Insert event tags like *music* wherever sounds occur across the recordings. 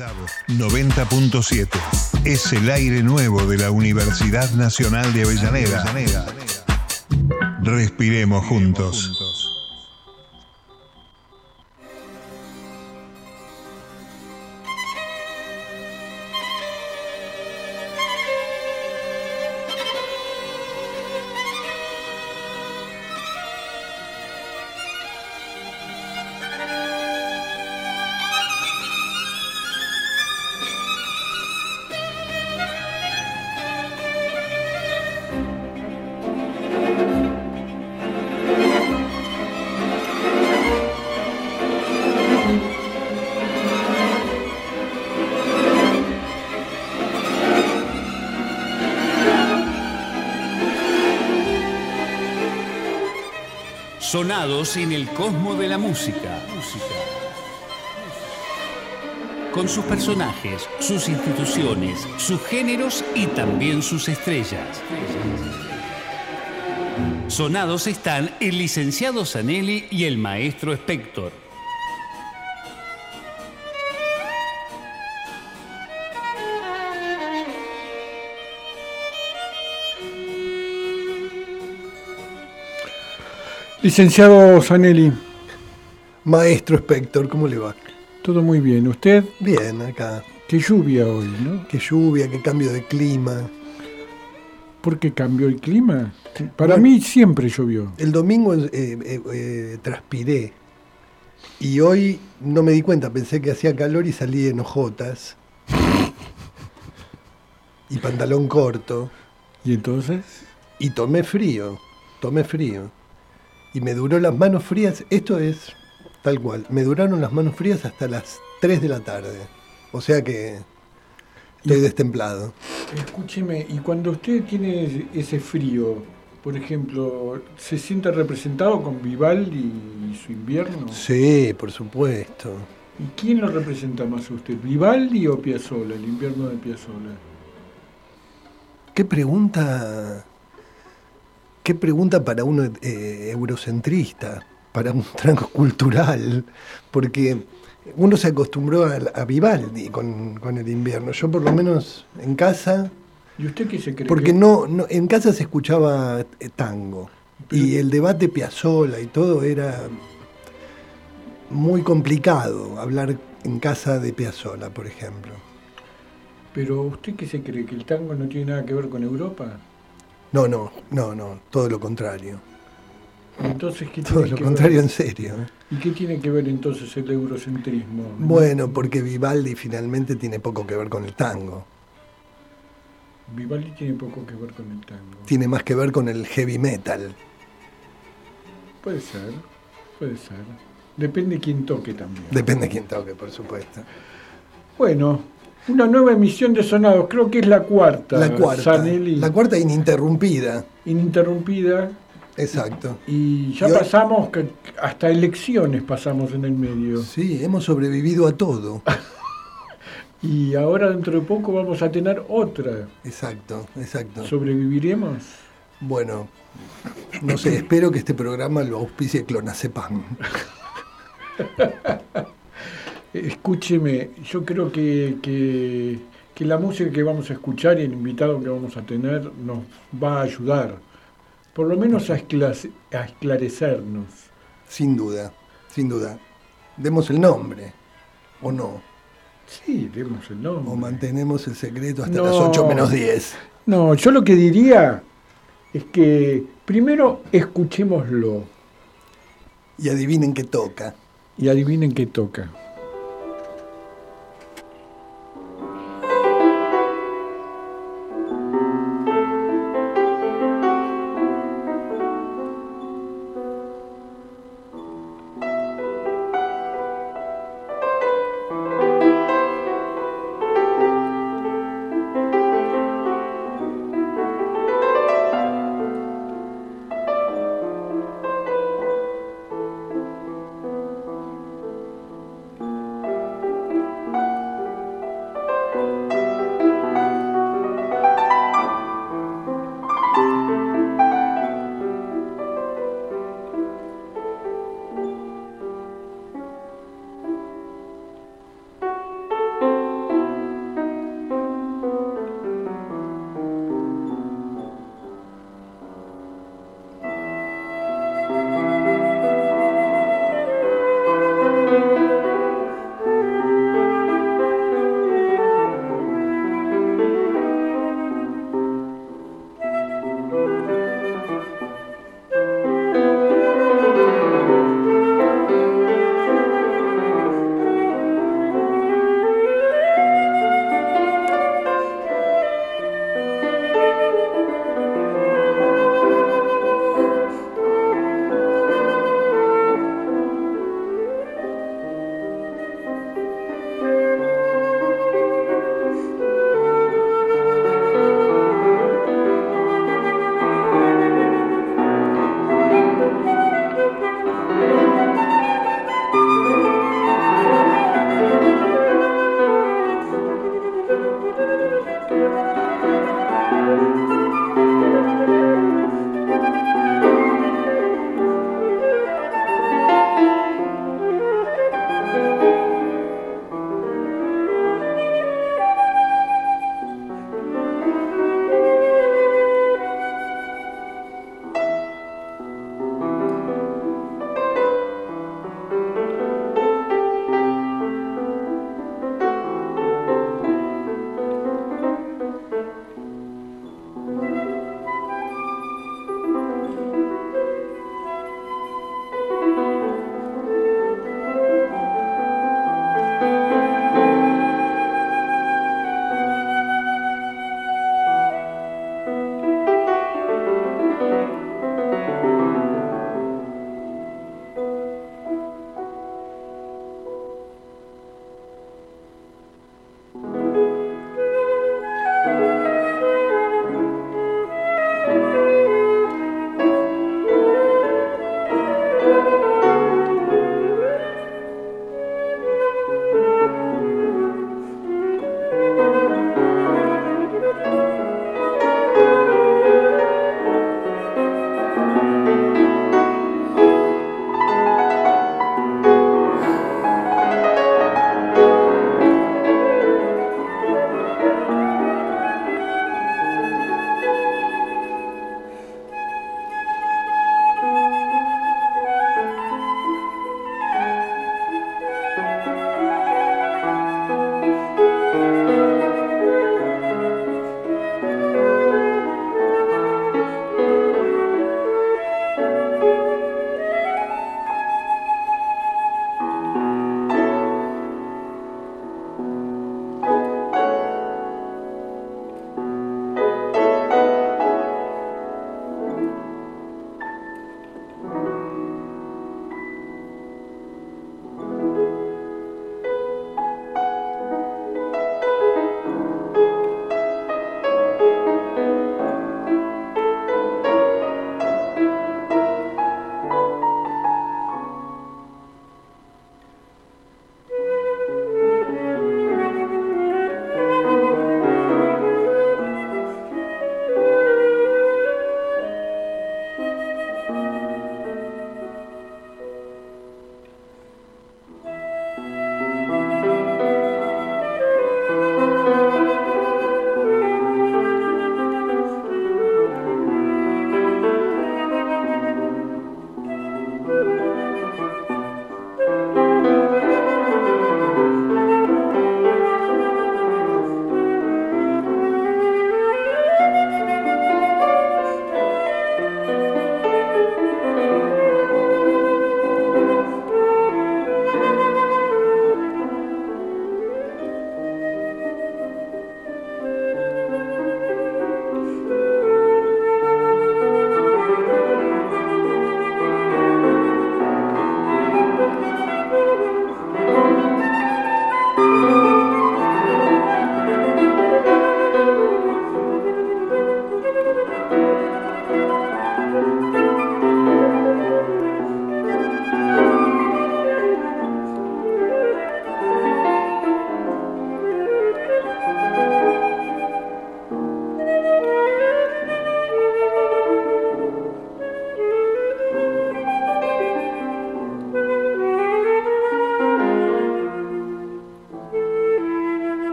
DAB 90.7 es el aire nuevo de la Universidad Nacional de Avellaneda. Respiremos juntos. En el cosmo de la música. Con sus personajes, sus instituciones, sus géneros y también sus estrellas. Sonados están el licenciado Zanelli y el maestro Spector. Licenciado Zanelli, Maestro Spector, ¿cómo le va? todo muy bien. ¿Usted? Bien, acá. Qué lluvia hoy, ¿no? Qué lluvia, qué cambio de clima. ¿Por qué cambió el clima? Para Bueno. mí siempre llovió. El domingo eh, eh, eh, transpiré y hoy no me di cuenta, pensé que hacía calor y salí en hojotas y pantalón corto ¿Y entonces? y tomé frío, tomé frío. Y me duró las manos frías, esto es tal cual, me duraron las manos frías hasta las 3 de la tarde. O sea que estoy destemplado. Escúcheme, y cuando usted tiene ese frío, por ejemplo, ¿se siente representado con Vivaldi y su invierno? Sí, por supuesto. ¿Y quién lo representa más a usted, Vivaldi o Piazzolla, el invierno de Piazzolla? Qué pregunta, qué pregunta para uno eh, eurocentrista, para un tranco cultural, porque uno se acostumbró a, a Vivaldi con, con el invierno. Yo por lo menos en casa, ¿Y usted qué se cree? porque que- no, no- en casa se escuchaba eh, tango y el debate Piazzolla y todo era muy complicado hablar en casa de Piazzolla, por ejemplo. Pero usted qué se cree, que el tango no tiene nada que ver con Europa? No, no, no, no, todo lo contrario. Entonces, ¿qué Todo lo que contrario ver? en serio. ¿eh? ¿Y qué tiene que ver entonces el eurocentrismo? Bueno, porque Vivaldi finalmente tiene poco que ver con el tango. Vivaldi tiene poco que ver con el tango. Tiene más que ver con el heavy metal. Puede ser, puede ser. Depende quién toque también. Depende de quién toque, por supuesto. Bueno, una nueva emisión de Sonados, creo que es la cuarta. La cuarta. La cuarta ininterrumpida. ininterrumpida. Exacto. Y ya Y hoy- pasamos, que- hasta elecciones pasamos en el medio. Sí, hemos sobrevivido a todo. *laughs* Y ahora dentro de poco vamos a tener otra. Exacto, exacto. ¿Sobreviviremos? Bueno, no sé, espero que este programa lo auspicie Clonazepam. *laughs* Escúcheme, yo creo que, que, que la música que vamos a escuchar y el invitado que vamos a tener nos va a ayudar, por lo menos a, esclase- a esclarecernos. Sin duda, sin duda. Demos el nombre, o no. Sí, demos el O nombre. mantenemos el secreto hasta No. las 8 menos 10. No, yo lo que diría es que primero escuchémoslo Y adivinen qué toca. y adivinen qué toca.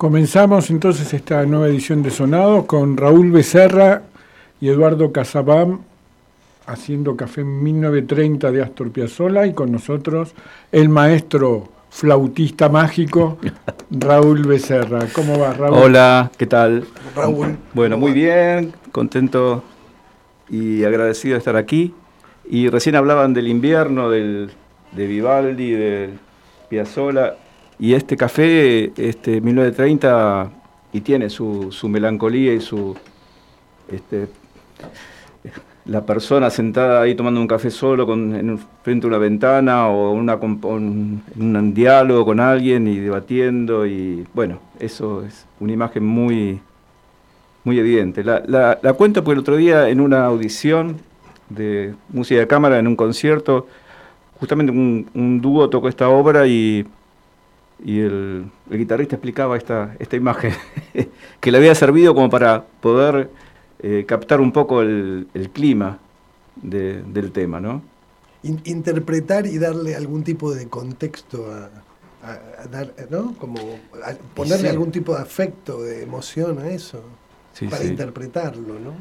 Comenzamos entonces esta nueva edición de Sonado con Raúl Becerra y Eduardo Casabam haciendo café en 1930 de Astor Piazzolla y con nosotros el maestro flautista mágico *laughs* Raúl Becerra. ¿Cómo va, Raúl? Hola, ¿qué tal? Raúl. Bueno, muy bien, contento y agradecido de estar aquí. Y recién hablaban del invierno, del, de Vivaldi, de Piazzolla. Y este café, este 1930, y tiene su, su melancolía y su este, la persona sentada ahí tomando un café solo con, en, frente a una ventana o una, un, un, diálogo con alguien y debatiendo y bueno, eso es una imagen muy, muy evidente. La, la, la cuento porque el otro día en una audición de música de cámara, en un concierto, justamente un, un dúo tocó esta obra y, y el, el, guitarrista explicaba esta, esta imagen *laughs* que le había servido como para poder eh, captar un poco el, el clima de, del tema, ¿no? In, interpretar y darle algún tipo de contexto a, a, a dar, ¿no? Como ponerle sí. algún tipo de afecto, de emoción a eso, sí, para sí. interpretarlo, ¿no?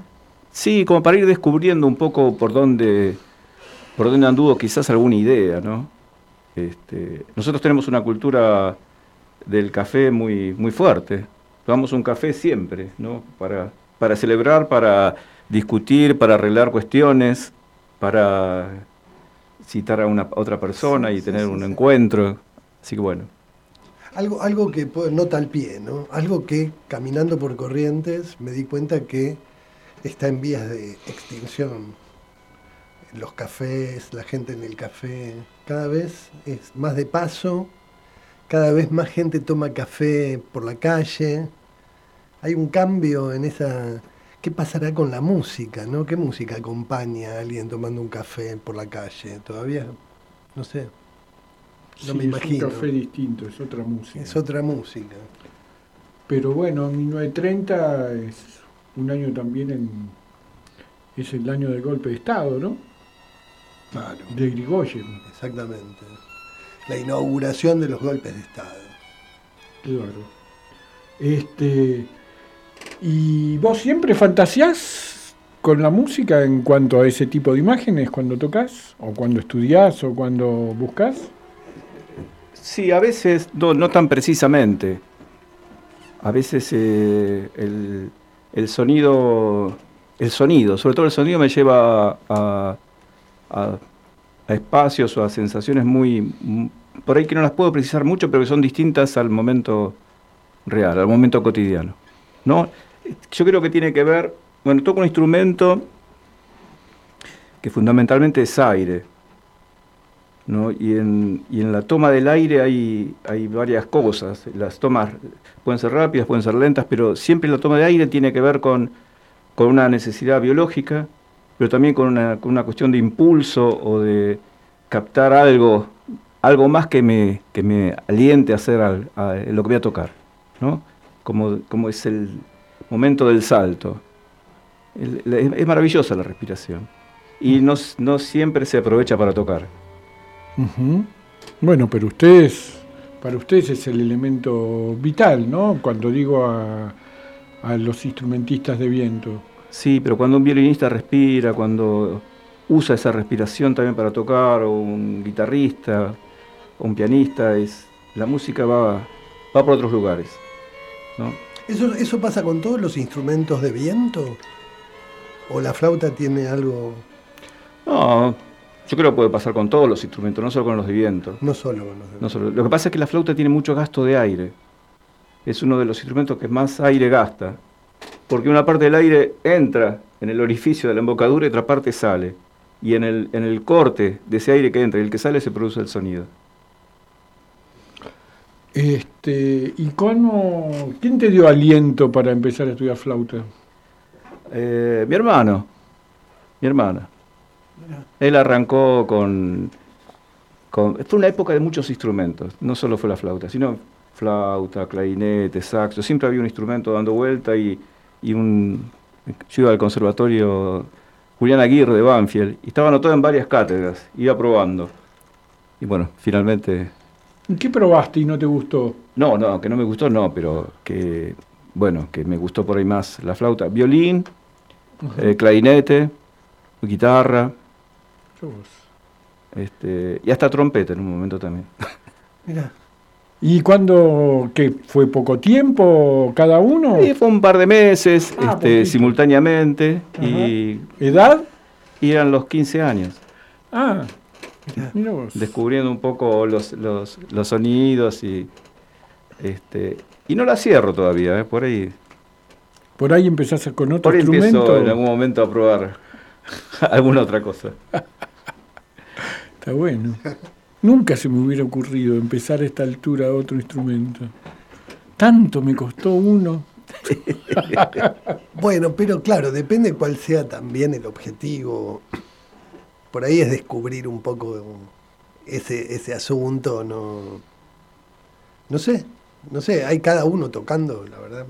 Sí, como para ir descubriendo un poco por dónde, por dónde anduvo quizás alguna idea, ¿no? Este, nosotros tenemos una cultura del café muy, muy fuerte. Tomamos un café siempre, ¿no? Para para celebrar, para discutir, para arreglar cuestiones, para citar a una a otra persona sí, y tener sí, un encuentro. Así que bueno. Algo, algo que nota al pie, ¿no? Algo que caminando por corrientes me di cuenta que está en vías de extinción. Los cafés, la gente en el café, cada vez es más de paso, cada vez más gente toma café por la calle, hay un cambio en esa... ¿Qué pasará con la música? ¿no? ¿Qué música acompaña a alguien tomando un café por la calle? Todavía, no sé. No sí, me imagino. Es un café distinto, es otra música. Es otra música. Pero bueno, 1930 es un año también en. Es el año del golpe de Estado, ¿no? Claro. De Grigoyen. Exactamente. La inauguración de los golpes de Estado. Claro. Este. ¿Y vos siempre fantaseás con la música en cuanto a ese tipo de imágenes cuando tocas? ¿O cuando estudiás o cuando buscas? Sí, a veces, no, no tan precisamente. A veces eh, el, el, sonido, el sonido, sobre todo el sonido me lleva a, a, espacios o a sensaciones muy, por ahí que no las puedo precisar mucho, pero que son distintas al momento real, al momento cotidiano. ¿no? Yo creo que tiene que ver, bueno, toco un instrumento que fundamentalmente es aire, ¿no? y, en, y en la toma del aire hay, hay varias cosas, las tomas pueden ser rápidas, pueden ser lentas, pero siempre la toma de aire tiene que ver con, con una necesidad biológica, pero también con una, con una cuestión de impulso o de captar algo, algo más que me, que me aliente a hacer lo que voy a tocar. ¿no? Como, como es el momento del salto. Es maravillosa la respiración. Y no, no, siempre se aprovecha para tocar. Bueno, pero ustedes, para ustedes es el elemento vital, ¿no? Cuando digo a, a los instrumentistas de viento. Sí, pero cuando un violinista respira, cuando usa esa respiración también para tocar, o un guitarrista, o un pianista, es, la música va, va por otros lugares. ¿no? ¿Eso, ¿Eso pasa con todos los instrumentos de viento? ¿O la flauta tiene algo...? No, yo creo que puede pasar con todos los instrumentos, no solo con los de viento. No solo con los de viento. No solo. Lo que pasa es que la flauta tiene mucho gasto de aire. Es uno de los instrumentos que más aire gasta. Porque una parte del aire entra en el orificio de la embocadura y otra parte sale. Y en el, en el corte de ese aire que entra y el que sale se produce el sonido. Este, ¿Y cómo, quién te dio aliento para empezar a estudiar flauta? Eh, mi hermano, mi hermana. Él arrancó con, con, Fue una época de muchos instrumentos, no solo fue la flauta, sino flauta, clarinete, saxo, siempre había un instrumento dando vuelta y, y un... Yo iba al conservatorio Julián Aguirre de Banfield y estaba anotado en varias cátedras, iba probando. Y bueno, finalmente ¿Qué probaste y no te gustó? No, no, que no me gustó, no, pero que, bueno, que me gustó por ahí más la flauta. Violín, eh, clarinete, guitarra, este, y hasta trompeta en un momento también. Mira. ¿Y cuándo, qué, fue poco tiempo cada uno? Sí, fue un par de meses, ah, este, simultáneamente. Y, ¿Edad? Y eran los 15 años. Ah, Descubriendo un poco los, los, los, sonidos y. Este, y no la cierro todavía, ¿eh? por ahí. Por ahí empezás con otro por ahí instrumento. Empiezo en algún momento a probar *laughs* alguna otra cosa. *laughs* Está bueno. *laughs* Nunca se me hubiera ocurrido empezar a esta altura otro instrumento. Tanto me costó uno. *laughs* bueno, pero claro, depende cuál sea también el objetivo. Por ahí es descubrir un poco ese, ese asunto, no. No sé, no sé, hay cada uno tocando, la verdad.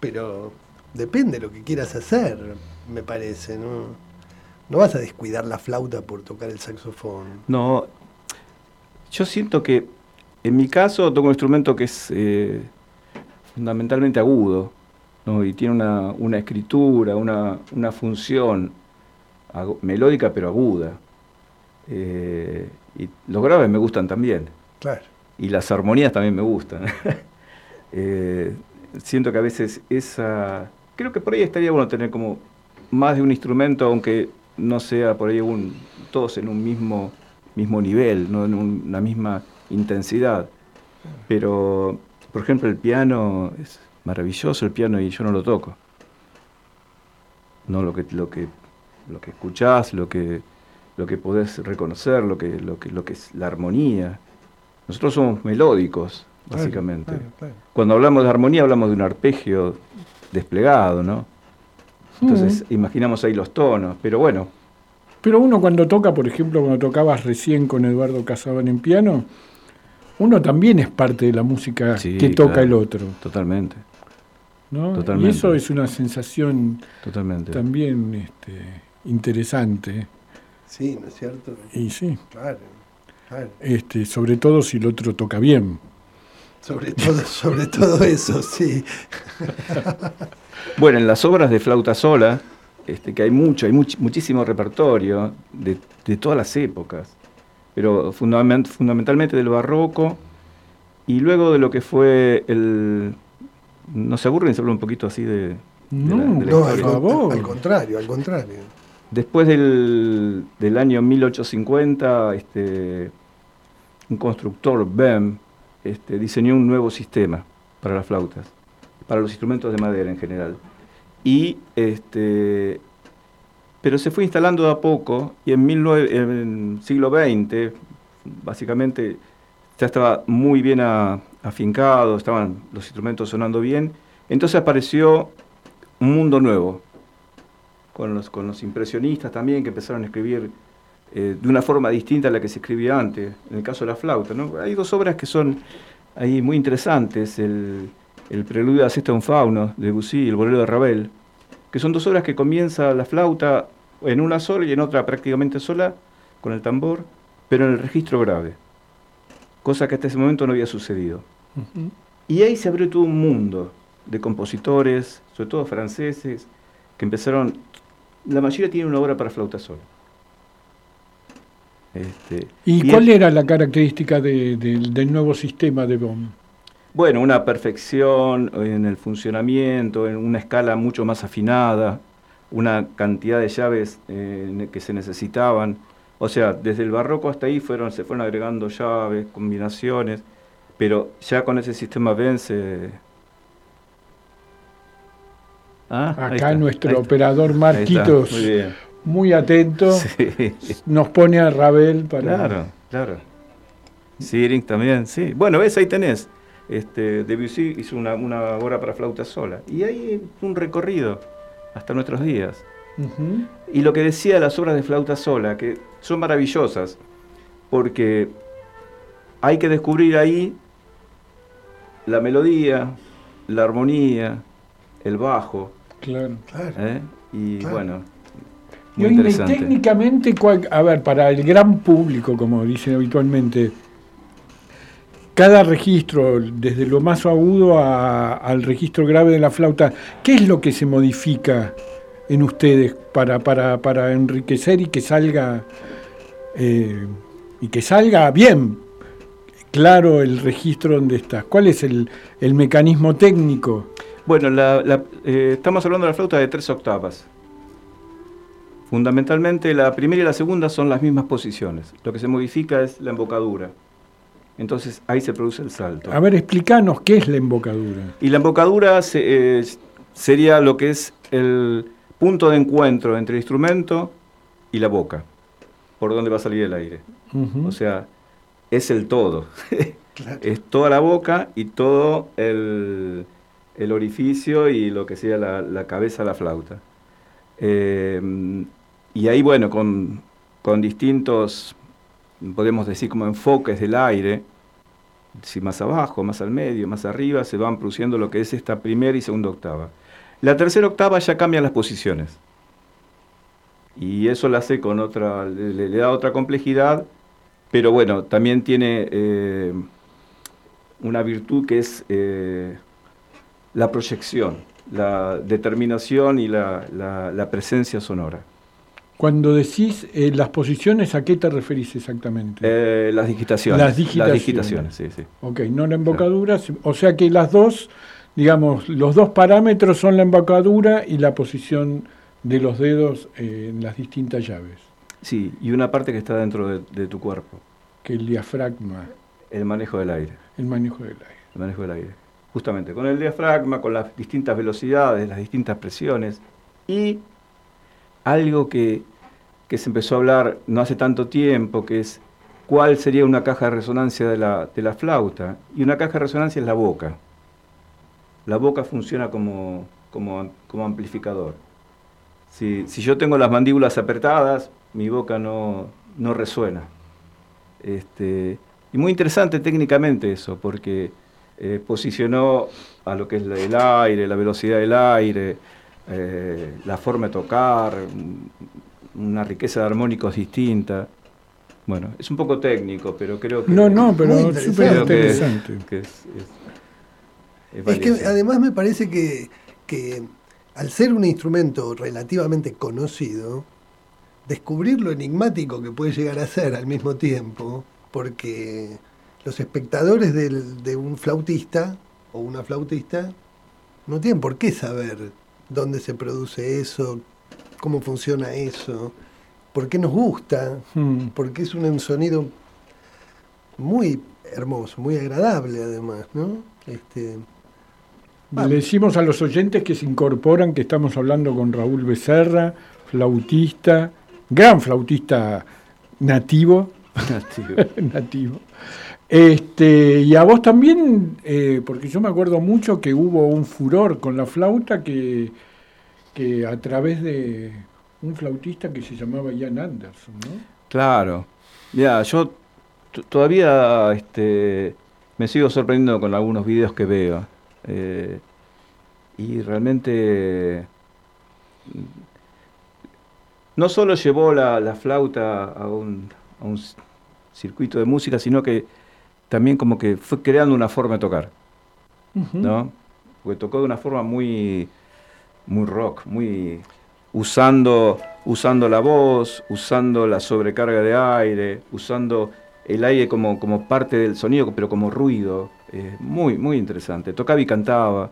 Pero depende de lo que quieras hacer, me parece, ¿no? No vas a descuidar la flauta por tocar el saxofón. No, yo siento que en mi caso toco un instrumento que es eh, fundamentalmente agudo ¿no? y tiene una, escritura, una, función melódica pero aguda. Eh, y los graves me gustan también. Claro. Y las armonías también me gustan. *laughs* Eh, siento que a veces esa... Creo que por ahí estaría bueno tener como más de un instrumento, aunque no sea por ahí un, todos en un mismo, mismo nivel, no en una misma intensidad. Pero, por ejemplo, el piano es maravilloso el piano y yo no lo toco. No lo que lo que lo que escuchás, lo que lo que podés reconocer, lo que lo que lo que es la armonía. Nosotros somos melódicos, básicamente. Cuando hablamos de armonía hablamos de un arpegio desplegado, ¿no? Entonces imaginamos ahí los tonos, pero bueno. Pero uno cuando toca, por ejemplo, cuando tocabas recién con Eduardo Casaban en piano, uno también es parte de la música que toca el otro. Totalmente. Y eso es una sensación totalmente. también este, interesante. Sí, ¿no es cierto? Y sí. Claro, Este, sobre todo si el otro toca bien. Sobre todo, sobre todo eso, sí. Bueno, en las obras de flauta sola, este, que hay mucho, hay muchísimo repertorio de, todas las épocas, pero fundamentalmente del barroco y luego de lo que fue el... ¿No se aburren de hablar un poquito así de... no, no al, contrario, al contrario. Después del, del año 1850, este, un constructor, BEM, este, diseñó un nuevo sistema para las flautas para los instrumentos de madera en general. Y este, pero se fue instalando de a poco y en, el siglo XX, básicamente, ya estaba muy bien afincado, estaban los instrumentos sonando bien. Entonces apareció un mundo nuevo, con los, con los impresionistas también, que empezaron a escribir eh, de una forma distinta a la que se escribía antes, en el caso de la flauta. ¿no? Hay dos obras que son ahí muy interesantes. El, el preludio a Sexta un Fauno de Debussy y el bolero de Ravel, que son dos obras que comienza la flauta en una sola y en otra prácticamente sola, con el tambor, pero en el registro grave, cosa que hasta ese momento no había sucedido. Y ahí se abrió todo un mundo de compositores, sobre todo franceses, que empezaron, la mayoría tiene una obra para flauta sola. Este, ¿Y, cuál era la característica del nuevo sistema de Bonn? Bueno, una perfección en el funcionamiento, en una escala mucho más afinada, una cantidad de llaves eh, que se necesitaban. O sea, desde el barroco hasta ahí fueron, se fueron agregando llaves, combinaciones, pero ya con ese sistema vence. Ah, Acá nuestro operador Marquitos, muy, atento, *laughs* nos pone a Ravel para. Claro, claro. Siring también, sí. Bueno, ves, ahí tenés este, Debussy hizo una, obra para flauta sola. Y hay un recorrido hasta nuestros días. Y lo que decía las obras de flauta sola, que son maravillosas, porque hay que descubrir ahí la melodía, la armonía, el bajo. Claro, claro. ¿eh? Y bueno. y técnicamente, a ver, para el gran público, como dicen habitualmente, cada registro, desde lo más agudo al registro grave de la flauta, ¿qué es lo que se modifica en ustedes para, para, enriquecer y que salga eh, y que salga bien claro el registro donde está? ¿Cuál es el, mecanismo técnico? Bueno, eh, estamos hablando de la flauta de tres octavas. Fundamentalmente la primera y la segunda son las mismas posiciones. Lo que se modifica es la embocadura. Entonces ahí se produce el salto. A ver, explícanos qué es la embocadura. Y la embocadura eh, sería lo que es el punto de encuentro entre el instrumento y la boca, por donde va a salir el aire. O sea, es el todo. *laughs* es toda la boca y todo el, orificio y lo que sea la, cabeza de la flauta. Eh, y ahí, bueno, con, con distintos podemos decir como enfoques del aire, si más abajo, más al medio, más arriba, se van produciendo lo que es esta primera y segunda octava. La tercera octava ya cambia las posiciones. Y eso la hace con otra, le, da otra complejidad, pero bueno, también tiene eh, una virtud que es eh, la proyección, la determinación y la presencia sonora. Cuando decís eh, las posiciones, ¿a qué te referís exactamente? Eh, las digitaciones. Las digitaciones. sí, sí. Ok, no la embocadura, o sea que las dos, digamos, los dos parámetros son la embocadura y la posición de los dedos eh, en las distintas llaves. Sí, y una parte que está dentro de, tu cuerpo. Que el diafragma. El manejo del aire. El manejo del aire. El manejo del aire. Justamente, con el diafragma, con las distintas velocidades, las distintas presiones y algo que, se empezó a hablar no hace tanto tiempo, que es cuál sería una caja de resonancia de la, de la flauta. Y una caja de resonancia es la boca. La boca funciona como, como, amplificador. Si, yo tengo las mandíbulas apretadas, mi boca no, no resuena. Este, y muy interesante técnicamente eso, porque eh, posicionó a lo que es el aire, la velocidad del aire, eh, la forma de tocar, una riqueza de armónicos distinta. Bueno, es un poco técnico, pero creo que... No, no, pero súper interesante. es, que además me parece que, que al ser un instrumento relativamente conocido, descubrir lo enigmático que puede llegar a ser al mismo tiempo, porque los espectadores de un flautista o una flautista no tienen por qué saber dónde se produce eso, cómo funciona eso, por qué nos gusta, hmm. porque es un sonido muy hermoso, muy agradable además, ¿no? Este, Le decimos a los oyentes que se incorporan que estamos hablando con Raúl Becerra, flautista, gran flautista nativo. Nativo. *laughs* Este, y a vos también, eh, porque yo me acuerdo mucho que hubo un furor con la flauta que, que a través de un flautista que se llamaba Ian Anderson, ¿no? Claro. Mira, yo todavía este, me sigo sorprendiendo con algunos videos que veo. Eh, y realmente no solo llevó la, flauta a un, a un circuito de música, sino que también como que fue creando una forma de tocar, ¿no? Porque tocó de una forma muy, muy rock, muy usando, usando la voz, usando la sobrecarga de aire, usando el aire como, como parte del sonido, pero como ruido. muy, muy interesante. Tocaba y cantaba.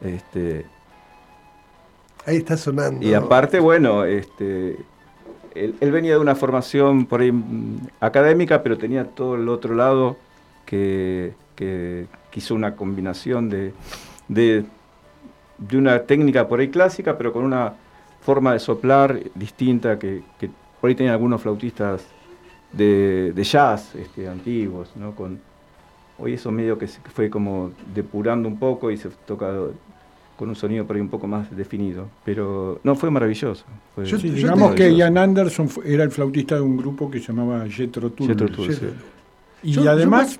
Este, Ahí está sonando. Y aparte, bueno, este, él, venía de una formación por ahí mm, académica, pero tenía todo el otro lado que, quiso una combinación de, de, una técnica por ahí clásica, pero con una forma de soplar distinta que, por ahí tenían algunos flautistas de, jazz este, antiguos, ¿no? Hoy eso medio que fue como depurando un poco y se toca con un sonido por ahí un poco más definido. Pero no, fue maravilloso. digamos que Ian Anderson era el flautista de un grupo que se llamaba Jetro Tull. Y además,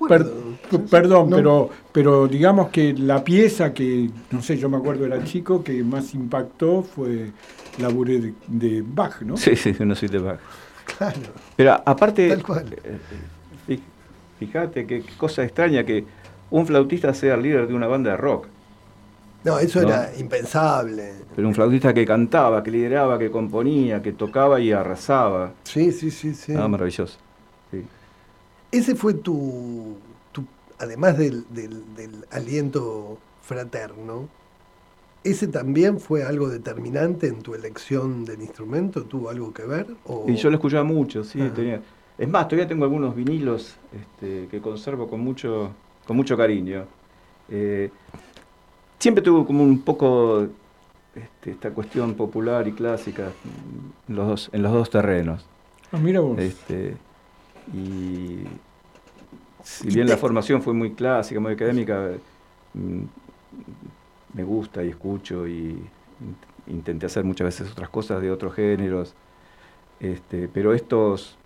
perdón, pero, pero digamos que la pieza que, no sé, yo me acuerdo era chico, que más impactó fue la buré de, Bach, ¿no? Sí, sí, una suite de Bach. Claro. Pero aparte, eh, eh, Fíjate qué cosa extraña que un flautista sea el líder de una banda de rock. No, eso era impensable. Pero un flautista que cantaba, que lideraba, que componía, que tocaba y arrasaba. Sí, sí, sí, sí. Ah, maravilloso. Ese fue tu, además del, aliento fraterno, ¿ese también fue algo determinante en tu elección del instrumento? ¿Tuvo algo que ver? Y yo lo escuchaba mucho, sí. Tenía, es más, todavía tengo algunos vinilos este, que conservo con mucho, con mucho cariño. Eh, siempre tuve como un poco este, esta cuestión popular y clásica en los dos, en los dos terrenos. Ah, mira vos. Este, y si bien la formación fue muy clásica, muy académica, mm, me gusta y escucho y intenté hacer muchas veces otras cosas de otros géneros. Este, pero estos,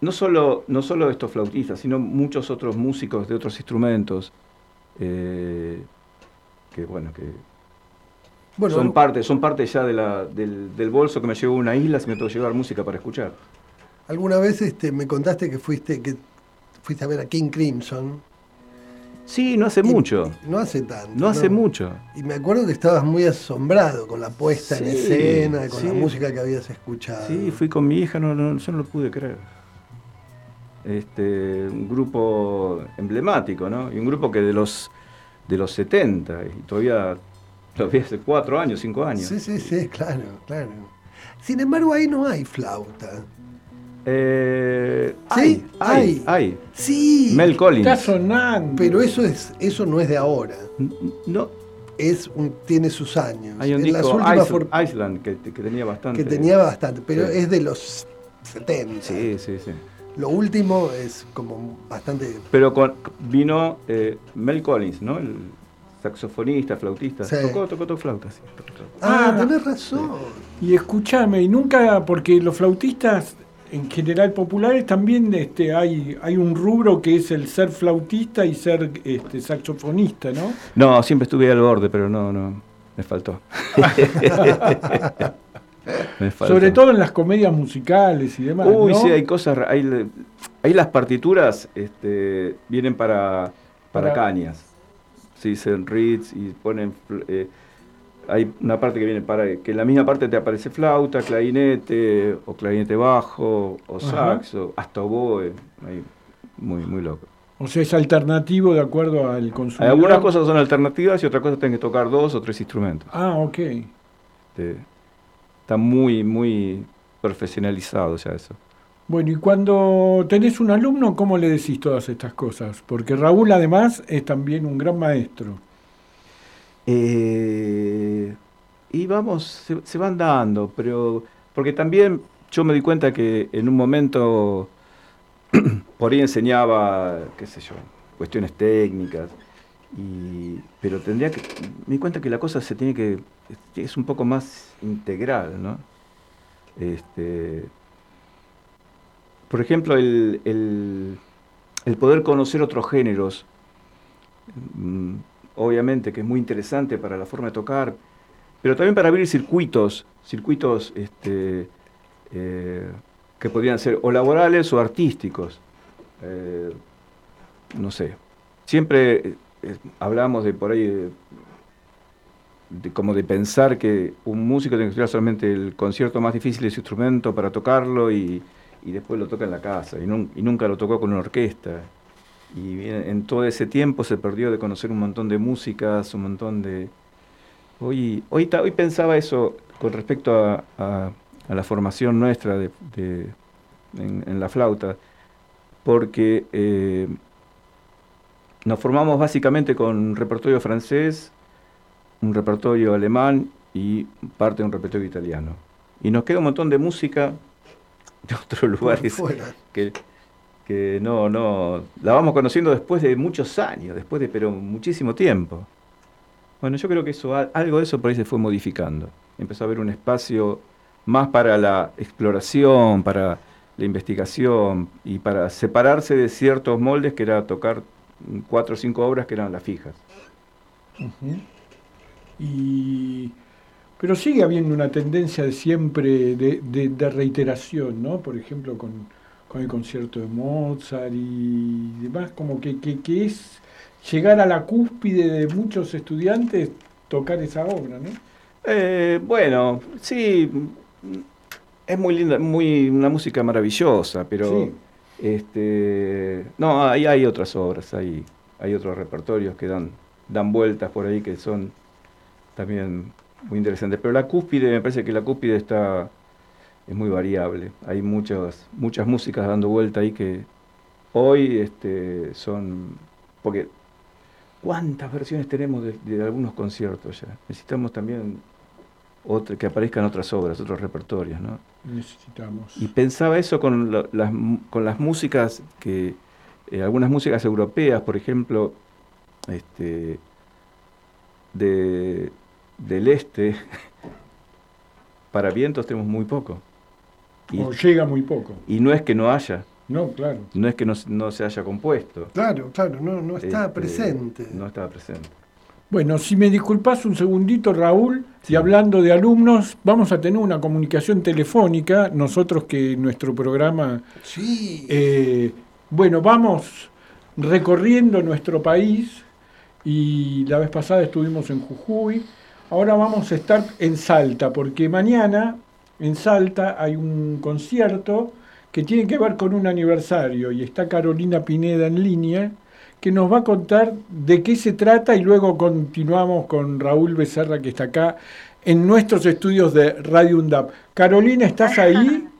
no solo, no solo estos flautistas, sino muchos otros músicos de otros instrumentos, eh, que bueno, que son parte, son parte ya de la, del, del, bolso que me llevó a una isla, si me tengo que llevar música para escuchar. Alguna vez este, me contaste que fuiste, que fuiste a ver a King Crimson. Sí, no hace mucho. No hace tanto. No hace mucho. Y me acuerdo que estabas muy asombrado con la puesta en escena, con la música que habías escuchado. Sí, fui con mi hija, no, no, yo no lo pude creer. Este, un grupo emblemático, ¿no? Y un grupo que de los, de los 70, y todavía, todavía hace cuatro años, cinco años. Sí, sí, sí, claro, claro. Sin embargo, ahí no hay flauta. Eh, ¿Sí? Hay, hay, Sí. Mel Collins. Está sonando. Pero eso, es, eso no es de ahora. No. Es un, tiene sus años. Hay un disco Island, que, tenía bastante. Que tenía bastante, pero es de los 70. Sí, sí, sí. Lo último es como bastante... Pero con, vino eh, Mel Collins, ¿no? El saxofonista, flautista. Tocó, tocó, tocó flauta, sí. Ah, tenés razón. Y escúchame, y nunca, porque los flautistas en general populares también este, hay, hay un rubro que es el ser flautista y ser este, saxofonista, ¿no? No, siempre estuve al borde, pero no, no, me faltó. *laughs* Sobre todo en las comedias musicales y demás. Uy, sí, hay cosas, hay, hay las partituras este, vienen para, para, cañas. Sí, dicen reeds y ponen... Eh, hay una parte que viene para que en la misma parte te aparece flauta, clarinete, o clarinete bajo, o saxo, hasta oboe, muy, muy loco. O sea, es alternativo de acuerdo al consumidor. Algunas cosas son alternativas y otras cosas tienen que tocar dos o tres instrumentos. Ah, ok. Está muy, muy profesionalizado ya eso. Bueno, y cuando tenés un alumno, ¿cómo le decís todas estas cosas? Porque Raúl además es también un gran maestro. Eh, y vamos, se, van dando, pero porque también yo me di cuenta que en un momento *clears throat* por ahí enseñaba, qué sé yo, cuestiones técnicas, y, pero tendría que, me di cuenta que la cosa se tiene que, es un poco más integral, ¿no? Este, por ejemplo, el, el, poder conocer otros géneros, mm, obviamente que es muy interesante para la forma de tocar, pero también para abrir circuitos, circuitos este, eh, que podrían ser o laborales o artísticos. Eh, no sé. Siempre eh, hablamos de por ahí, de, como de pensar que un músico tiene que estudiar solamente el concierto más difícil de su instrumento para tocarlo y, después lo toca en la casa y nunca lo tocó con una orquesta. Y en todo ese tiempo se perdió de conocer un montón de músicas, un montón de... Hoy, hoy, hoy pensaba eso con respecto a, la formación nuestra de, en, la flauta, porque eh, nos formamos básicamente con un repertorio francés, un repertorio alemán y parte de un repertorio italiano. Y nos queda un montón de música de otros lugares que, que no, no, la vamos conociendo después de muchos años, después de, pero muchísimo tiempo. Bueno, yo creo que eso, algo de eso por ahí se fue modificando. Empezó a haber un espacio más para la exploración, para la investigación y para separarse de ciertos moldes que era tocar cuatro o cinco obras que eran las fijas. Y pero sigue habiendo una tendencia de siempre de, de, de, reiteración, ¿no? Por ejemplo, con con el concierto de Mozart y demás, como que, que, es llegar a la cúspide de muchos estudiantes tocar esa obra, ¿no? Eh, bueno, sí, es muy linda, muy una música maravillosa, pero este, no, hay, hay otras obras, hay, hay otros repertorios que dan, dan vueltas por ahí que son también muy interesantes. Pero la cúspide, me parece que la cúspide está es muy variable. Hay muchas, muchas músicas dando vuelta ahí que hoy este, son. Porque, ¿cuántas versiones tenemos de, algunos conciertos ya? Necesitamos también otra, que aparezcan otras obras, otros repertorios, ¿no? Necesitamos. Y pensaba eso con, las, con las músicas que. Eh, algunas músicas europeas, por ejemplo, este, de, del este, *laughs* para vientos tenemos muy poco. Y, o llega muy poco. Y no es que no haya. No, claro. No es que no, se haya compuesto. Claro, claro, no, no está este, presente. No estaba presente. Bueno, si me disculpas un segundito, Raúl, y hablando de alumnos, vamos a tener una comunicación telefónica, nosotros que nuestro programa... Sí. Eh, bueno, vamos recorriendo nuestro país y la vez pasada estuvimos en Jujuy, ahora vamos a estar en Salta, porque mañana en Salta hay un concierto que tiene que ver con un aniversario y está Carolina Pineda en línea que nos va a contar de qué se trata y luego continuamos con Raúl Becerra que está acá en nuestros estudios de Radio UNDAP. Carolina, ¿estás ahí? *laughs*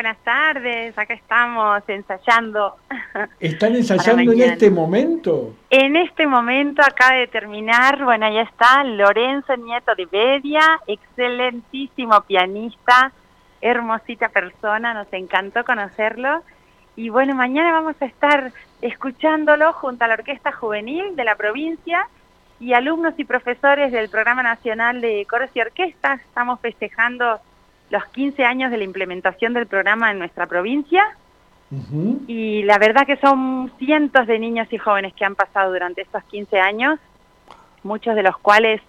Buenas tardes, acá estamos ensayando. *laughs* ¿Están ensayando en este momento? En este momento acaba de terminar, bueno, ya está Lorenzo Nieto de Bedia, excelentísimo pianista, hermosita persona, nos encantó conocerlo. Y bueno, mañana vamos a estar escuchándolo junto a la Orquesta Juvenil de la provincia y alumnos y profesores del Programa Nacional de Coros y Orquestas. Estamos festejando los 15 años de la implementación del programa en nuestra provincia. Y la verdad que son cientos de niños y jóvenes que han pasado durante estos 15 años, muchos de los cuales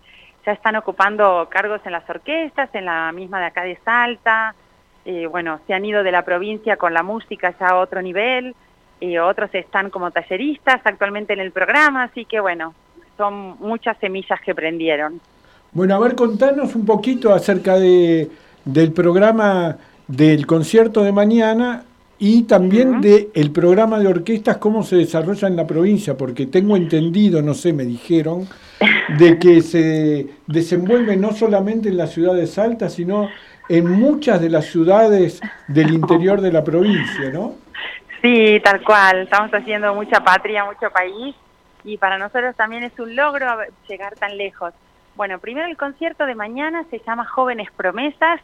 ya están ocupando cargos en las orquestas, en la misma de acá de Salta, eh, bueno, se han ido de la provincia con la música ya a otro nivel, y otros están como talleristas actualmente en el programa, así que bueno, son muchas semillas que prendieron. Bueno, a ver, contanos un poquito acerca de del programa del concierto de mañana y también del programa de orquestas, cómo se desarrolla en la provincia, porque tengo entendido, no sé, me dijeron, de *laughs* que se desenvuelve no solamente en la ciudad de Salta, sino en muchas de las ciudades del interior de la provincia, ¿no? Sí, tal cual, estamos haciendo mucha patria, mucho país, y para nosotros también es un logro llegar tan lejos. Bueno, primero el concierto de mañana se llama Jóvenes Promesas,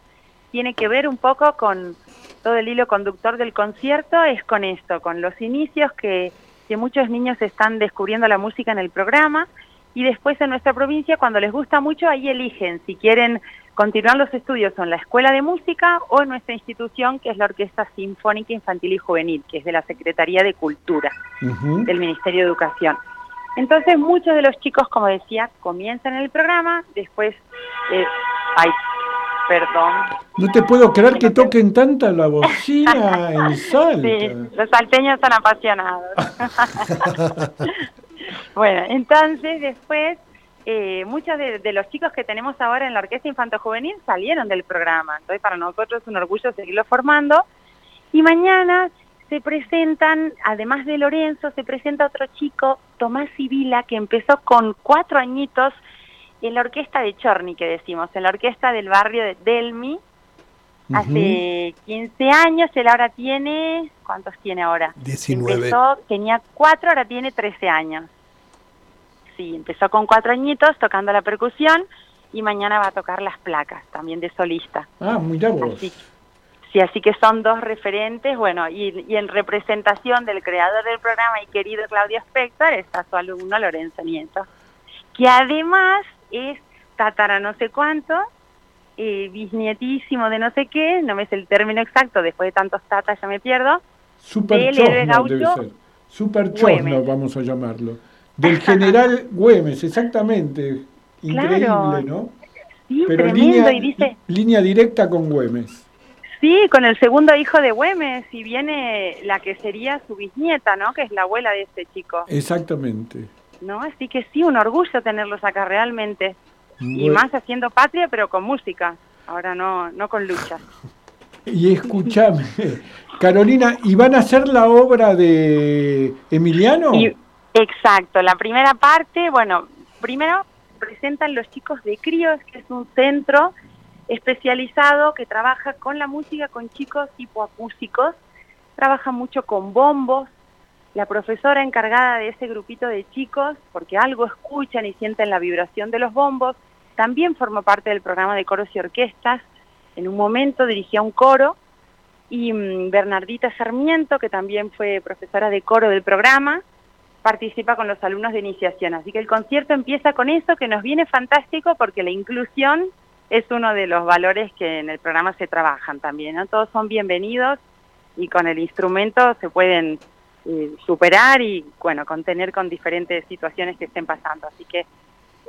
tiene que ver un poco con todo el hilo conductor del concierto, es con esto, con los inicios que, que muchos niños están descubriendo la música en el programa. Y después en nuestra provincia cuando les gusta mucho ahí eligen si quieren continuar los estudios en la escuela de música o en nuestra institución que es la Orquesta Sinfónica Infantil y Juvenil, que es de la Secretaría de Cultura del Ministerio de Educación. Entonces muchos de los chicos, como decía, comienzan el programa, después... Eh, perdón. No te puedo creer que toquen tanta la bocina *laughs* en Salta. Sí, los salteños están apasionados. *laughs* bueno, entonces después eh, muchos de, los chicos que tenemos ahora en la Orquesta Infanto Juvenil salieron del programa. Entonces para nosotros es un orgullo seguirlo formando. Y mañana se presentan, además de Lorenzo, se presenta otro chico, Tomás Sibila, que empezó con cuatro añitos en la orquesta de Chorni, que decimos, en la orquesta del barrio de Delmi, hace 15 años, él ahora tiene, ¿cuántos tiene ahora? 19. Empezó, tenía 4, ahora tiene 13 años. Sí, empezó con cuatro añitos tocando la percusión y mañana va a tocar las placas, también de solista. Ah, muy vos. Sí, así que son dos referentes, bueno, y, y, en representación del creador del programa y querido Claudio Spector está su alumno Lorenzo Nieto, que además es tatara no sé cuánto, eh, bisnietísimo de no sé qué, no me sé el término exacto, después de tantos tatas ya me pierdo. Super chosno debe ser. Super chosno vamos a llamarlo. Del general *laughs* Güemes, exactamente. Increíble, ¿no? Sí, Pero línea, línea directa con Güemes. Sí, con el segundo hijo de Güemes y viene la que sería su bisnieta, ¿no? Que es la abuela de este chico. Exactamente. ¿No? Así que sí, un orgullo tenerlos acá realmente. Y más haciendo patria, pero con música. Ahora no, no con luchas. *laughs* Y escúchame, Carolina, ¿y van a hacer la obra de Emiliano? Y, exacto, la primera parte, bueno, primero presentan los chicos de Críos, que es un centro especializado que trabaja con la música, con chicos hipoacúsicos, trabaja mucho con bombos. La profesora encargada de ese grupito de chicos, porque algo escuchan y sienten la vibración de los bombos, también formó parte del programa de coros y orquestas. En un momento dirigía un coro y mm, Bernardita Sarmiento, que también fue profesora de coro del programa, participa con los alumnos de iniciación. Así que el concierto empieza con eso, que nos viene fantástico porque la inclusión es uno de los valores que en el programa se trabajan también. ¿no? Todos son bienvenidos y con el instrumento se pueden eh, superar y bueno contener con diferentes situaciones que estén pasando. Así que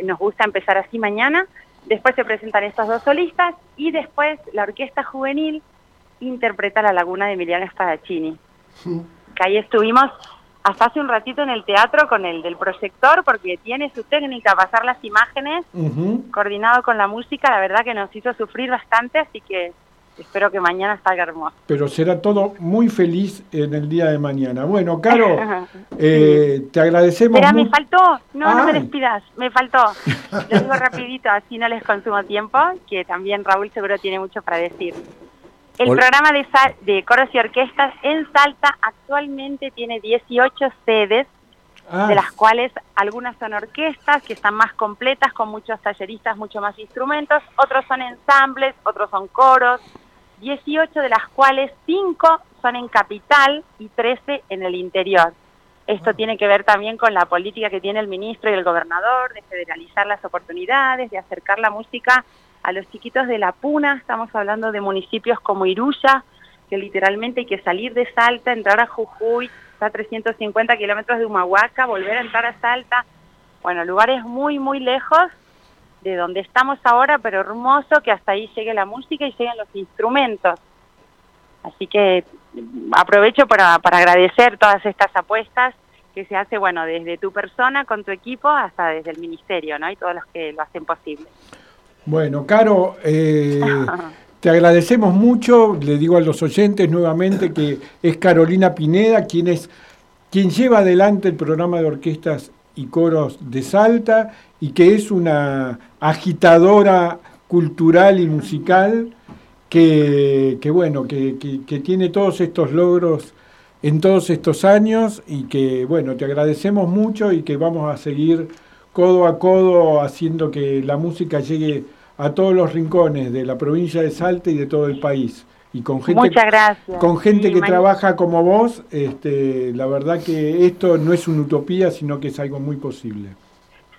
nos gusta empezar así mañana. Después se presentan estos dos solistas y después la orquesta juvenil interpreta La Laguna de Emiliano Spadaccini. Que ahí estuvimos hasta hace un ratito en el teatro con el del proyector porque tiene su técnica pasar las imágenes Ujú. coordinado con la música, la verdad que nos hizo sufrir bastante, así que espero que mañana salga hermoso. Pero será todo muy feliz en el día de mañana. Bueno, Caro, *laughs* eh, te agradecemos Espera, me faltó, no, no me despidas, me faltó. *laughs* Lo digo rapidito, así no les consumo tiempo, que también Raúl seguro tiene mucho para decir. El Hola. programa de, sa- de coros y orquestas en Salta actualmente tiene 18 sedes, Ah, de las cuales algunas son orquestas que están más completas, con muchos talleristas, mucho más instrumentos, otros son ensambles, otros son coros, 18 de las cuales 5 son en capital y 13 en el interior. Esto tiene que ver también con la política que tiene el ministro y el gobernador de federalizar las oportunidades, de acercar la música a los chiquitos de la Puna. Estamos hablando de municipios como Iruya, que literalmente hay que salir de Salta, entrar a Jujuy, está a 350 kilómetros de Humahuaca, volver a entrar a Salta. Bueno, lugares muy, muy lejos de donde estamos ahora, pero hermoso que hasta ahí llegue la música y lleguen los instrumentos. Así que aprovecho para, para agradecer todas estas apuestas que se hace, bueno, desde tu persona con tu equipo hasta desde el ministerio, ¿no? Y todos los que lo hacen posible. Bueno, Caro, eh, *laughs* te agradecemos mucho. Le digo a los oyentes nuevamente que es Carolina Pineda quien es quien lleva adelante el programa de orquestas y coros de Salta y que es una agitadora cultural y musical que, que bueno, que, que- que tiene todos estos logros en todos estos años y que bueno, te agradecemos mucho y que vamos a seguir codo a codo haciendo que la música llegue a todos los rincones de la provincia de Salta y de todo el país. Y con gente, Muchas gracias. con gente Sí, que trabaja como vos, este, la verdad que esto no es una utopía, sino que es algo muy posible.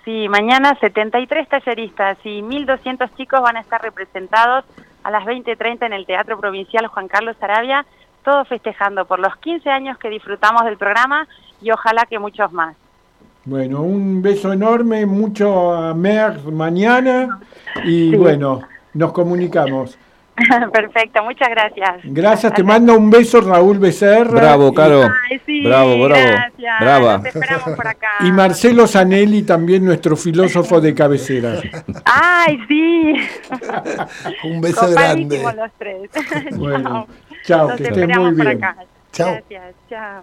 Sí, mañana 73 talleristas y 1.200 chicos van a estar representados a las 20.30 en el Teatro Provincial Juan Carlos Arabia, todos festejando por los 15 años que disfrutamos del programa y ojalá que muchos más. Bueno, un beso enorme, mucho a Mer mañana y Sí. bueno, nos comunicamos. *laughs* Perfecto, muchas gracias. Gracias, te mando un beso Raúl Becerra. Bravo, Caro. Ay, sí, bravo, bravo. gracias. Brava. Nos esperamos por acá. Y Marcelo Zanelli, también nuestro filósofo de cabecera. Ay, sí. Un beso grande. los tres. Bueno, *laughs* chao, que esperamos muy por bien. acá. Chao. Gracias, chao.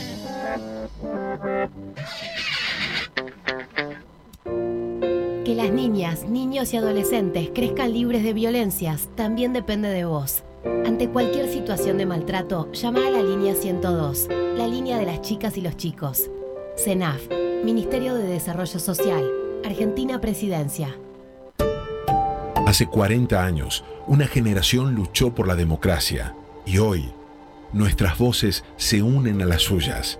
Que las niñas, niños y adolescentes crezcan libres de violencias también depende de vos. Ante cualquier situación de maltrato, llama a la línea 102, la línea de las chicas y los chicos. CENAF, Ministerio de Desarrollo Social, Argentina Presidencia. Hace 40 años, una generación luchó por la democracia, Y hoy, nuestras voces se unen a las suyas.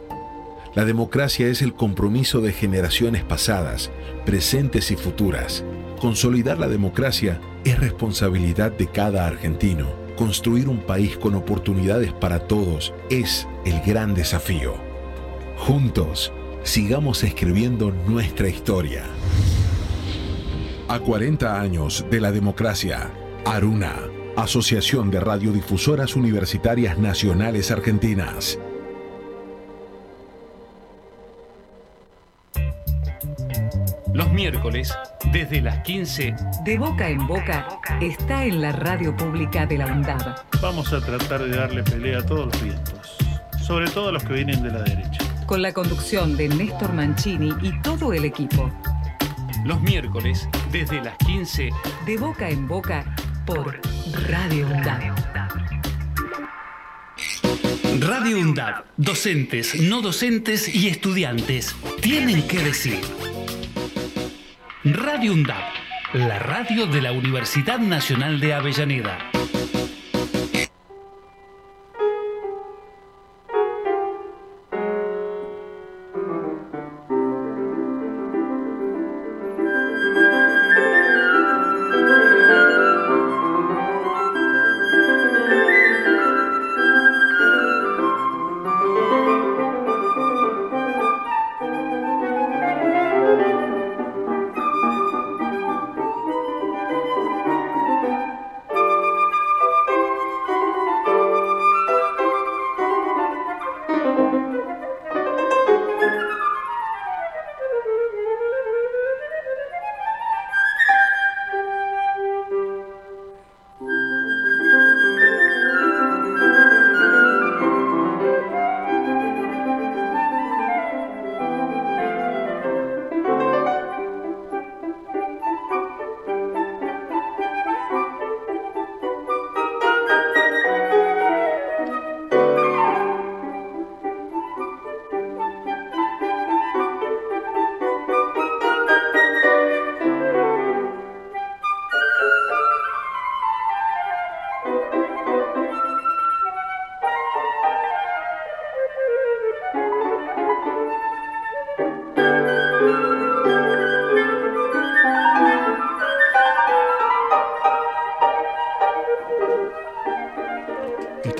La democracia es el compromiso de generaciones pasadas, presentes y futuras. Consolidar la democracia es responsabilidad de cada argentino. Construir un país con oportunidades para todos es el gran desafío. Juntos, sigamos escribiendo nuestra historia. A 40 años de la democracia, Aruna, Asociación de Radiodifusoras Universitarias Nacionales Argentinas. Miércoles, desde las 15, De boca en boca está en la radio pública de la UNDAB. Vamos a tratar de darle pelea a todos los vientos, sobre todo a los que vienen de la derecha. Con la conducción de Néstor Mancini y todo el equipo. los miércoles, desde las 15, De boca en boca por Radio UNDAB. Radio UNDAB, docentes, no docentes y estudiantes tienen que decir. Radio UNDAB, la radio de la Universidad Nacional de Avellaneda.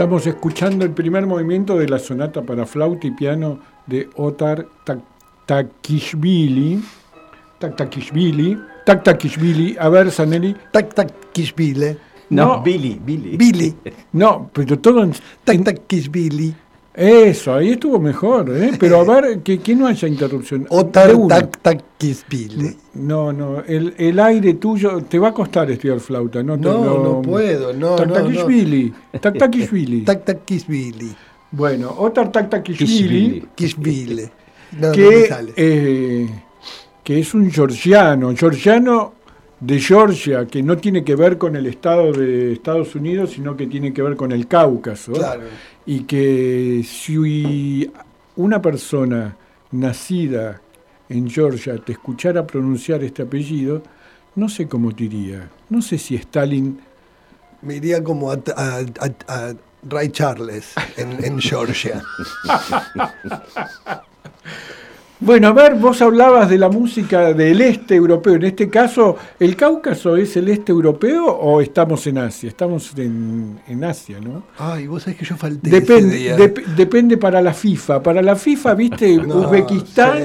Estamos escuchando el primer movimiento de la sonata para flauta y piano de Otar Tak- Takishvili. Tak Takishvili. Tak Takishvili. A ver, Saneli. Tak tak kishbile. No, No. Billy, Billy. Billy. *laughs* No, pero todo en... Tak tak kishbili. Eso, ahí estuvo mejor, ¿eh? Pero a ver, que, que no haya interrupción. Otar No, no, el, el aire tuyo, te va a costar estudiar flauta, ¿no? te No, lo- no puedo, no, no, no. Tak kishbili. *laughs* Bueno, Otar Taktakishvili, Kishvili. No, no que, sale. eh, que es un georgiano, georgiano de Georgia, que no tiene que ver con el estado de Estados Unidos, sino que tiene que ver con el Cáucaso. Claro. Y que si una persona nacida en Georgia te escuchara pronunciar este apellido, no sé cómo te iría. No sé si Stalin Me iría como a, a- a- a Ray Charles en, en Georgia. *laughs* Bueno, a ver, vos hablabas de la música del este europeo. En este caso, ¿el Cáucaso es el este europeo o estamos en Asia? Estamos en, en Asia, ¿no? Ay, vos sabés que yo falté ese Depende, día. dep- depende para la FIFA. Para la FIFA, viste, *laughs* No, Uzbekistán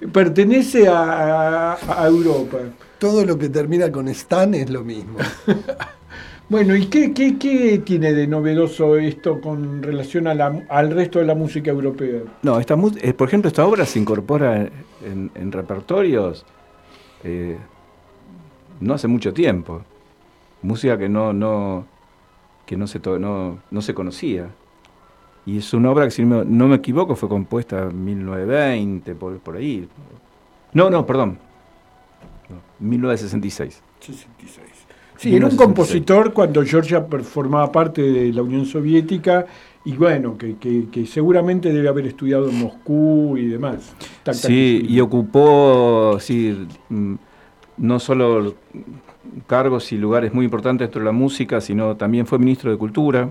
sí. pertenece a, a- a Europa. Todo lo que termina con Stan es lo mismo. *laughs* Bueno, ¿y qué, qué, qué tiene de novedoso esto con relación a la- al resto de la música europea? No, esta, mu- eh, por ejemplo, esta obra se incorpora en, en repertorios eh, no hace mucho tiempo. Música que no, no, que no, se, to- no, no se conocía. Y es una obra que, si no, no me equivoco, fue compuesta en 1920, por, por ahí. No, no, perdón. No, 1966. 66. Sí, era un 1966. compositor cuando Georgia formaba parte de la Unión Soviética y bueno, que, que- que seguramente debe haber estudiado en Moscú y demás. Tac, tac, Sí, y ocupó sí, mm, no solo cargos y lugares muy importantes dentro de la música, sino también fue ministro de Cultura.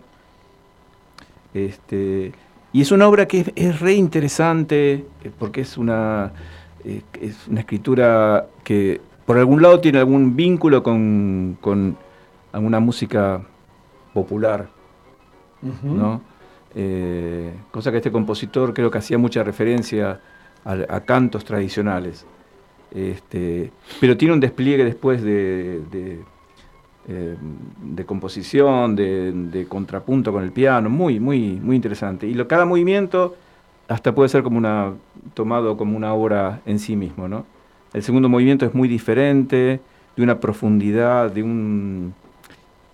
Este, y es una obra que es, es re interesante eh, porque es una, eh, es una escritura que por algún lado tiene algún vínculo con, con alguna música popular. ¿no? Eh, cosa que este compositor creo que hacía mucha referencia a, a cantos tradicionales. Este, pero tiene un despliegue después de, de, eh, de composición, de, de contrapunto con el piano, muy, muy, muy interesante. Y lo, cada movimiento hasta puede ser como una, tomado como una obra en sí mismo, ¿no? El segundo movimiento es muy diferente, de una profundidad, de un,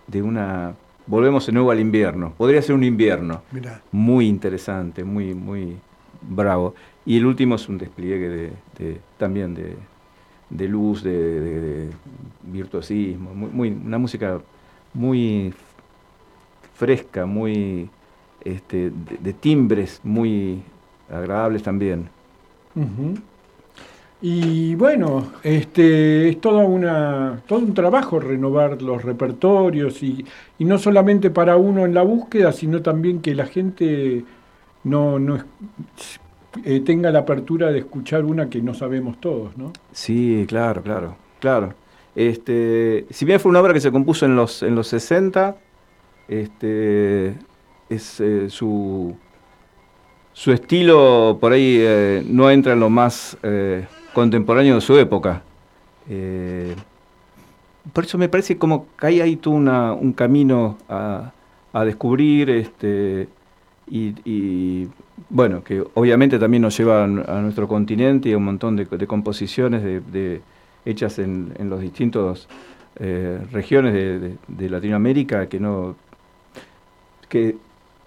de una, volvemos de nuevo al invierno. Podría ser un invierno Mirá. muy interesante, muy, muy bravo. Y el último es un despliegue de, de- también de, de luz, de, virtuosismo, muy, muy- una música muy fresca, muy este, de, timbres muy agradables también. Y bueno, este es toda una, todo un trabajo renovar los repertorios y, y no solamente para uno en la búsqueda, sino también que la gente no, no eh, tenga la apertura de escuchar una que no sabemos todos, ¿no? Sí, claro, claro, claro. Este, si bien fue una obra que se compuso en los, en los 60, este, es eh, su, su estilo por ahí eh, no entra en lo más contemporáneo de su época. Eh, por eso me parece como que hay ahí todo una- un camino a, descubrir este, y, bueno, que obviamente también nos lleva a, nuestro continente y a un montón de, composiciones hechas en, los distintos eh, regiones de, de- de Latinoamérica que no que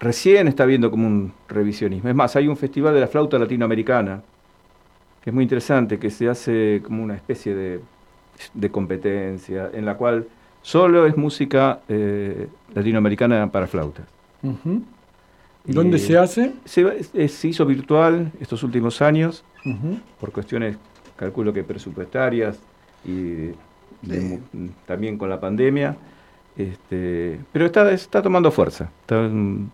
recién está viendo como un revisionismo. Es más, hay un festival de la flauta latinoamericana que es muy interesante, que se hace como una especie de, de competencia en la cual solo es música eh, latinoamericana para flautas. ¿Dónde se hace? Se, es- se hizo virtual estos últimos años por cuestiones, calculo que presupuestarias y de Sí. mu- también con la pandemia. Este, pero está, está tomando fuerza,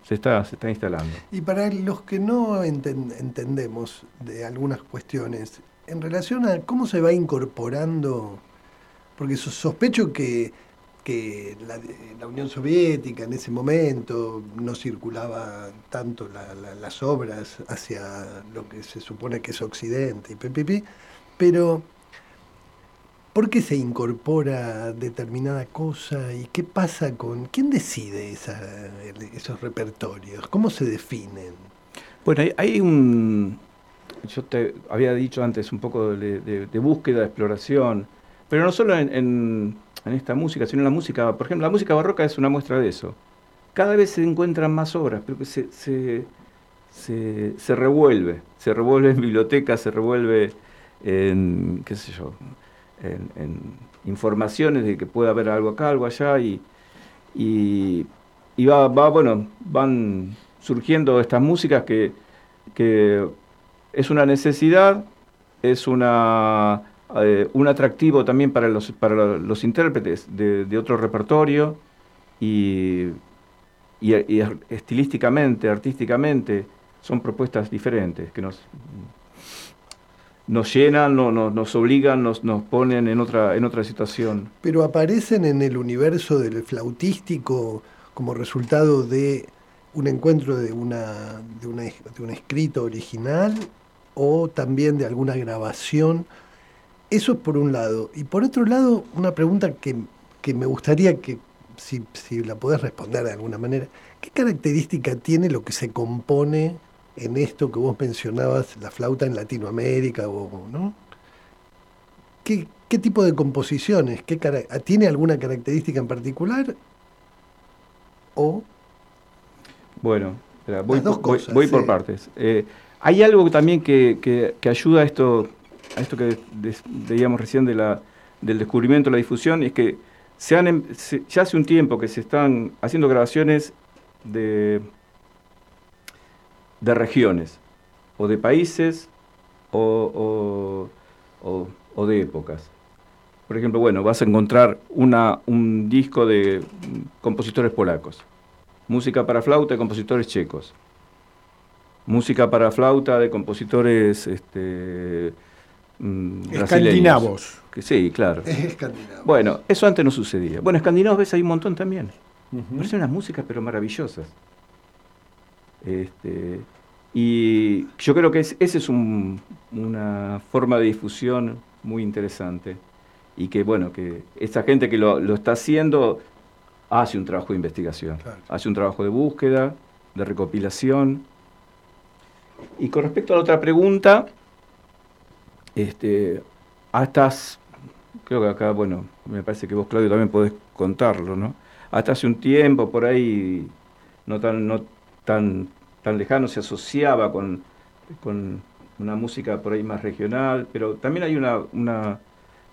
se, está, se está instalando. Y para los que no enten- entendemos de algunas cuestiones, en relación a cómo se va incorporando, porque so- sospecho que, que la, Unión Soviética en ese momento no circulaba tanto la- la- las obras hacia lo que se supone que es Occidente y pipipi, pero ¿por qué se incorpora determinada cosa y qué pasa con... ¿Quién decide esos repertorios? ¿Cómo se definen? Bueno, hay, un. Yo te había dicho antes un poco de, búsqueda, de exploración, pero no solo en, esta música, sino en la música. Por ejemplo, la música barroca es una muestra de eso. Cada vez se encuentran más obras, pero que se, se, se, se revuelve. Se revuelve en bibliotecas, se revuelve en, qué sé yo, en, informaciones de que puede haber algo acá, algo allá, y, y, y va, va, bueno, van surgiendo estas músicas que, que es una necesidad, es una, eh, un atractivo también para los, para los intérpretes de, otro repertorio y, y- y estilísticamente, artísticamente, son propuestas diferentes que nos, nos llenan, no- no- nos obligan, nos, ponen en otra, en otra situación. pero aparecen en el universo del flautístico como resultado de un encuentro de una de, una, de un escrito original o también de alguna grabación. Eso es por un lado. Y por otro lado, una pregunta que, que me gustaría que, si, si la podés responder de alguna manera, ¿qué característica tiene lo que se compone en esto que vos mencionabas, la flauta en Latinoamérica? O, ¿no? ¿Qué, qué tipo de composiciones? ¿Qué cara- ¿Tiene alguna característica en particular? ¿O Bueno, espera, voy, Las dos voy- cosas, voy por sí. partes. Eh, hay algo también que, que- que ayuda a esto, a esto que veíamos recién de la, del descubrimiento, la difusión, es que se han, em- se- ya hace un tiempo que se están haciendo grabaciones de, de regiones, o de países, o, o- o- o de épocas. Por ejemplo, bueno, vas a encontrar una, un disco de compositores polacos música para flauta de compositores checos, música para flauta de compositores este, mm, brasileños. Escandinavos. Sí, claro. *laughs* Es escandinavo. Bueno, eso antes no sucedía. Bueno, escandinavos ves hay un montón también. Ujú. Parecen unas músicas pero maravillosas. Este, y yo creo que es, esa es un- una forma de difusión muy interesante. Y que, bueno, que esa gente que lo, lo está haciendo hace un trabajo de investigación, Claro. hace un trabajo de búsqueda, de recopilación. Y con respecto a la otra pregunta, este, hasta, creo que acá, bueno, me parece que vos, Claudio, también podés contarlo, ¿no? Hasta hace un tiempo, por ahí, no tan, no tan, tan lejano, se asociaba con, con una música por ahí más regional, pero también hay una, una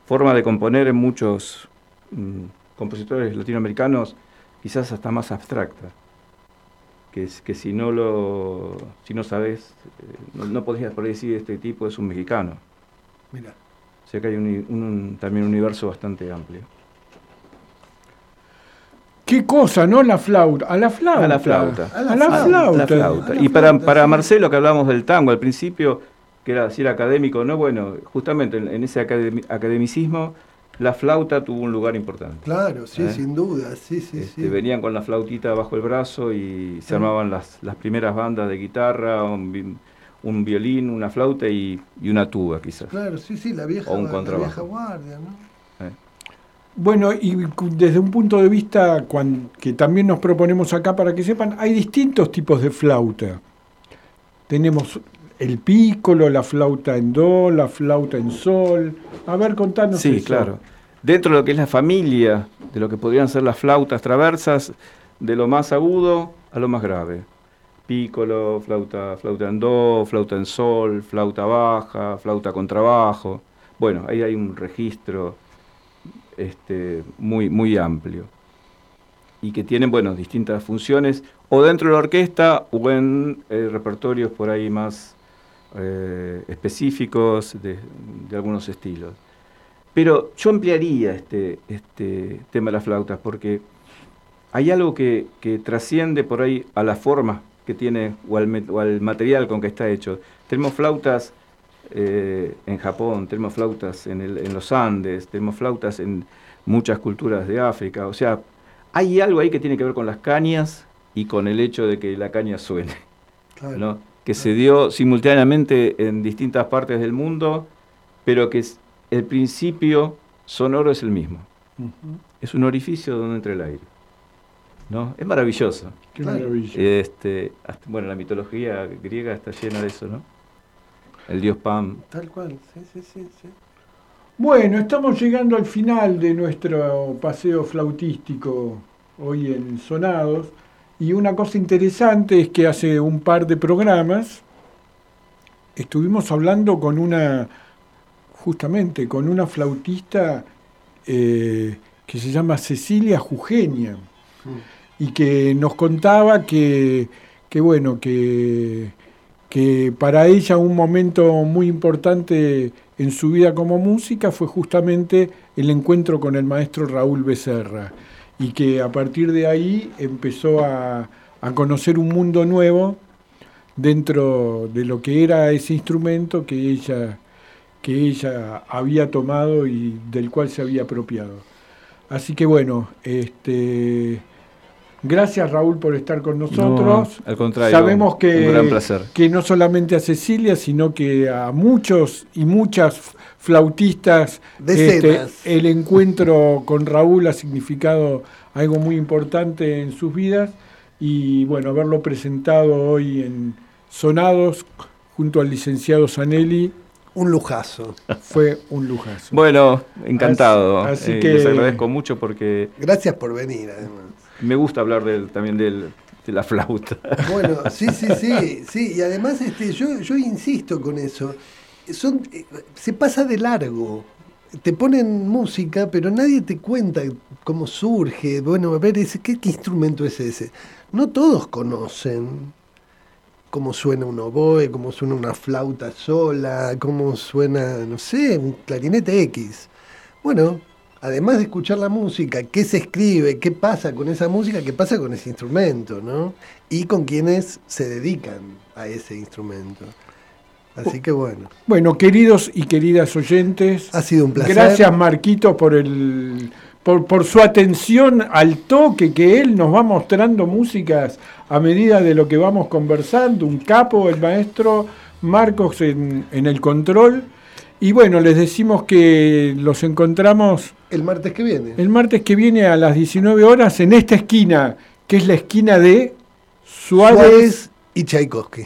forma de componer en muchos mm, compositores latinoamericanos, quizás hasta más abstracta, que, es, que si no lo si no sabes, eh, no, no podrías por ahí decir este tipo es un mexicano. Mira. O sea que hay un, un- también un universo bastante amplio. ¿Qué cosa, no? La flauta. A la flauta. A la flauta. A la flauta. La flauta. A la Y para, para. Marcelo, que hablábamos del tango al principio, que era si era académico o no, bueno, justamente en, en ese academi- academicismo, la flauta tuvo un lugar importante. Claro, sí, ¿Eh? sin duda, sí, sí, Este, sí. Venían con la flautita bajo el brazo y se Ah. armaban las, las primeras bandas de guitarra, un, vi- un violín, una flauta y, y una tuba quizás. Claro, sí, sí, la vieja, O un la vieja guardia, ¿no? Bueno, y desde un punto de vista cuan- que también nos proponemos acá para que sepan, hay distintos tipos de flauta. Tenemos el pícolo, la flauta en do, la flauta en sol. A ver, contanos Sí, eso. claro. Dentro de lo que es la familia, de lo que podrían ser las flautas traversas, de lo más agudo a lo más grave. Pícolo, flauta, flauta en do, flauta en sol, flauta baja, flauta con trabajo. Bueno, ahí hay un registro este, muy, muy amplio. Y que tienen, bueno, distintas funciones, o dentro de la orquesta, o en eh, repertorios por ahí más eh, específicos de, algunos estilos. Pero yo ampliaría este, este tema de las flautas, porque hay algo que, que trasciende por ahí a la forma que tiene o al material con que está hecho. Tenemos flautas eh, en Japón, tenemos flautas en, el- en los Andes, tenemos flautas en muchas culturas de África. O sea, hay algo ahí que tiene que ver con las cañas y con el hecho de que la caña suene. Claro. ¿no? que se dio simultáneamente en distintas partes del mundo, pero que es- el principio sonoro es el mismo. Es un orificio donde entra el aire. ¿no? Es maravilloso. Qué maravilla. Este, hasta- bueno, la mitología griega está llena de eso, ¿no? El dios Pan. Tal cual, sí, sí, sí. sí. Bueno, estamos llegando al final de nuestro paseo flautístico hoy en Sonados. Y una cosa interesante es que hace un par de programas estuvimos hablando con una, justamente con una flautista eh, que se llama Cecilia Jujeña y que nos contaba que, que bueno, que, que para ella un momento muy importante en su vida como música fue justamente el encuentro con el maestro Raúl Becerra y que a partir de ahí empezó a, conocer un mundo nuevo dentro de lo que era ese instrumento que ella, que ella había tomado y del cual se había apropiado. Así que bueno, este, gracias Raúl por estar con nosotros. No, al contrario, Sabemos que, un gran placer. que no solamente a Cecilia, sino que a muchos y muchas flautistas este, Decenas. el encuentro con Raúl ha significado algo muy importante en sus vidas y bueno, haberlo presentado hoy en Sonados junto al licenciado Zanelli Un lujazo. fue un lujazo. Bueno, encantado. Así- así Eh, que- Les agradezco mucho porque Gracias por venir, además. Me gusta hablar del, también del, de la flauta. Bueno, *laughs* sí, sí, sí, sí, y además este, yo, yo insisto con eso. Son, eh, se pasa de largo. Te ponen música, pero nadie te cuenta cómo surge. Bueno, a ver, ese, ¿qué, qué instrumento es ese? No todos conocen cómo suena un oboe, cómo suena una flauta sola, cómo suena, no sé, un clarinete X. Bueno, además de escuchar la música, qué se escribe, qué pasa con esa música, qué pasa con ese instrumento, ¿no? Y con quienes se dedican a ese instrumento. Así que bueno. Bueno, queridos y queridas oyentes, ha sido un placer. Gracias Marquito por el por, por, su atención al toque que él nos va mostrando músicas a medida de lo que vamos conversando, un capo, el maestro Marcos en, en el control. Y bueno, les decimos que los encontramos el martes que viene. El martes que viene a las 19 horas en esta esquina, que es la esquina de Suárez, Suárez y Tchaikovsky.